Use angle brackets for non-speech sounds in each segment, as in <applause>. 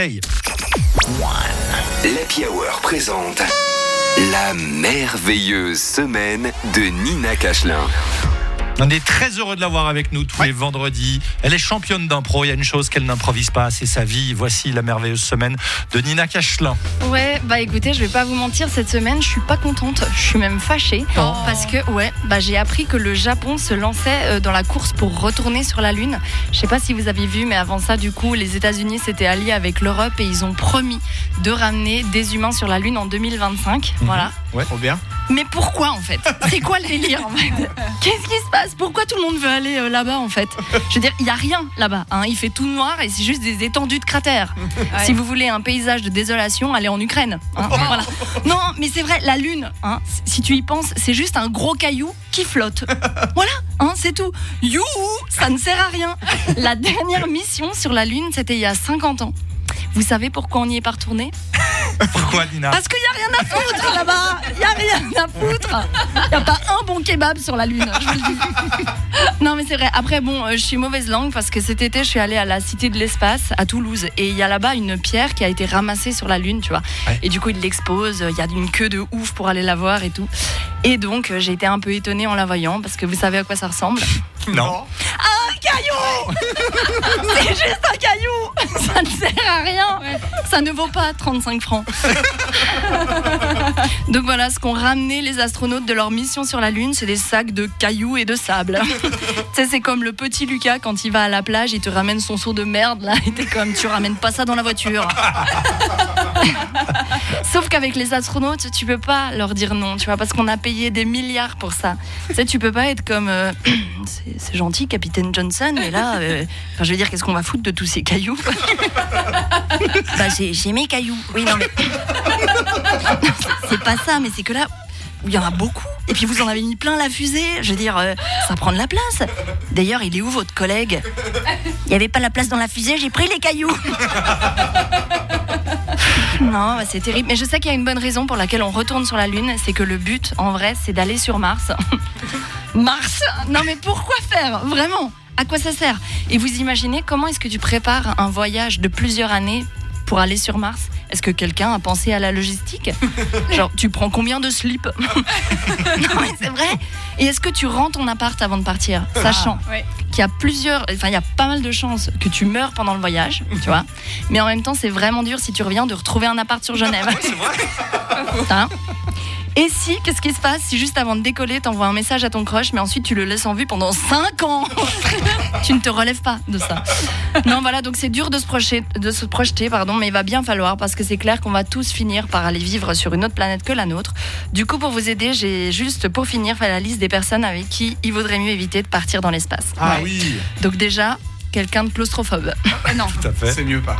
Hey. L'Happy Hour présente la merveilleuse semaine de Nina Cachelin. On est très heureux de l'avoir avec nous tous les vendredis. Elle est championne d'impro. Il y a une chose qu'elle n'improvise pas, c'est sa vie. Voici la merveilleuse semaine de Nina Cachelin. Ouais, bah écoutez, je vais pas vous mentir, cette semaine, je suis pas contente. Je suis même fâchée parce que ouais, bah j'ai appris que le Japon se lançait euh, dans la course pour retourner sur la Lune. Je sais pas si vous avez vu, mais avant ça, du coup, les États-Unis s'étaient alliés avec l'Europe et ils ont promis de ramener des humains sur la Lune en 2025. Voilà. Ouais, trop bien. Mais pourquoi en fait <laughs> C'est quoi le délire en fait Qu'est-ce qui se passe Pourquoi tout le monde veut aller euh, là-bas en fait Je veux dire, il y a rien là-bas. hein. Il fait tout noir et c'est juste des étendues de cratères. Si vous voulez un paysage de désolation, allez en Ukraine. hein. Voilà. Non, mais c'est vrai, la Lune, hein, si tu y penses, c'est juste un gros caillou qui flotte. <laughs> Voilà, c'est tout. Youhou, ça ne sert à rien. La dernière mission sur la Lune, c'était il y a 50 ans. Vous savez pourquoi on n'y est pas retourné? Pourquoi, Nina parce qu'il n'y a rien à foutre là-bas. Il n'y a rien à foutre. Il n'y a pas un bon kebab sur la Lune. je vous le dis. Non, mais c'est vrai. Après, bon, euh, je suis mauvaise langue parce que cet été, je suis allée à la Cité de l'Espace à Toulouse. Et il y a là-bas une pierre qui a été ramassée sur la Lune, tu vois. Ouais. Et du coup, ils l'exposent. Il y a une queue de ouf pour aller la voir et tout. Et donc, euh, j'ai été un peu étonnée en la voyant parce que vous savez à quoi ça ressemble Non. un caillou <laughs> C'est juste un caillou <laughs> Ça ne sert à rien Ça ne vaut pas 35 francs. <laughs> Donc voilà, ce qu'ont ramené les astronautes de leur mission sur la Lune, c'est des sacs de cailloux et de sable. tu sais, c'est comme le petit Lucas quand il va à la plage, il te ramène son seau de merde là, et t'es comme, tu ramènes pas ça dans la voiture. <laughs> Sauf qu'avec les astronautes, tu peux pas leur dire non, tu vois, parce qu'on a payé des milliards pour ça. Tu sais, tu peux pas être comme. euh, <clears throat> c'est gentil, capitaine Johnson, mais là, euh, enfin, je veux dire, qu'est-ce qu'on va foutre de tous ces cailloux <laughs> Bah, j'ai j'ai mes cailloux. Oui, non, mais. <laughs> c'est pas ça, mais c'est que là. Il y en a beaucoup. Et puis vous en avez mis plein la fusée. Je veux dire, euh, ça prend de la place. D'ailleurs, il est où votre collègue? Il n'y avait pas la place dans la fusée, j'ai pris les cailloux. Non, bah, c'est terrible. Mais je sais qu'il y a une bonne raison pour laquelle on retourne sur la Lune. C'est que le but, en vrai, c'est d'aller sur Mars. <laughs> Mars Non, mais pourquoi faire? Vraiment À quoi ça sert? Et vous imaginez comment est-ce que tu prépares un voyage de plusieurs années pour aller sur Mars? Est-ce que quelqu'un a pensé à la logistique? <laughs> Genre, tu prends combien de slips? <laughs> Non, mais c'est vrai. Et est-ce que tu rends ton appart avant de partir? Sachant qu'il y a plusieurs, enfin il y a pas mal de chances que tu meurs pendant le voyage, tu vois. Mais en même temps, c'est vraiment dur si tu reviens de retrouver un appart sur Genève. <laughs> Hein et si, qu'est-ce qui se passe si juste avant de décoller, t'envoies un message à ton crush, mais ensuite tu le laisses en vue pendant 5 ans? <laughs> ne te relèves pas de ça. <laughs> Non, voilà, donc c'est dur de se projeter, de se projeter pardon, mais il va bien falloir parce que c'est clair qu'on va tous finir par aller vivre sur une autre planète que la nôtre. Du coup, pour vous aider, j'ai juste pour finir fait la liste des personnes avec qui il vaudrait mieux éviter de partir dans l'espace. Ah Ouais. oui, Donc déjà, quelqu'un de claustrophobe. non. à fait. C'est mieux pas.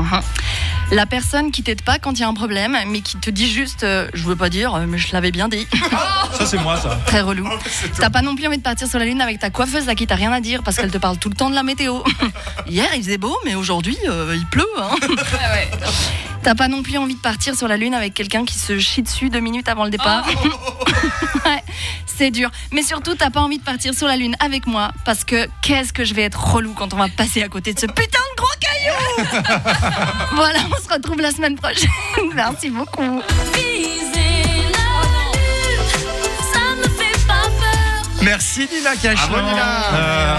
La personne qui t'aide pas quand il y a un problème, mais qui te dit juste, euh, je veux pas dire, mais je l'avais bien dit. <laughs> Ça, c'est moi, ça. Très relou. Oh, tout. T'as pas non plus envie de partir sur la lune avec ta coiffeuse à qui t'as rien à dire parce qu'elle te parle tout le temps de la météo. <laughs> Hier il faisait beau, mais aujourd'hui euh, il pleut. hein. T'as pas non plus envie de partir sur la lune avec quelqu'un qui se chie dessus deux minutes avant le départ. <laughs> Ouais, c'est dur. Mais surtout t'as pas envie de partir sur la lune avec moi parce que qu'est-ce que je vais être relou quand on va passer à côté de ce putain de gros caillou. <laughs> voilà, on se retrouve la semaine prochaine. <laughs> Merci beaucoup. Merci, Nina. Bravo, Nina. Euh,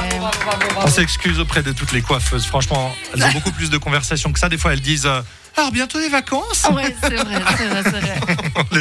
on s'excuse auprès de toutes les coiffeuses. Franchement, elles ont beaucoup plus de conversations que ça. Des fois, elles disent euh, Alors, bientôt les vacances Ouais, c'est vrai, c'est vrai, c'est vrai. <laughs> Les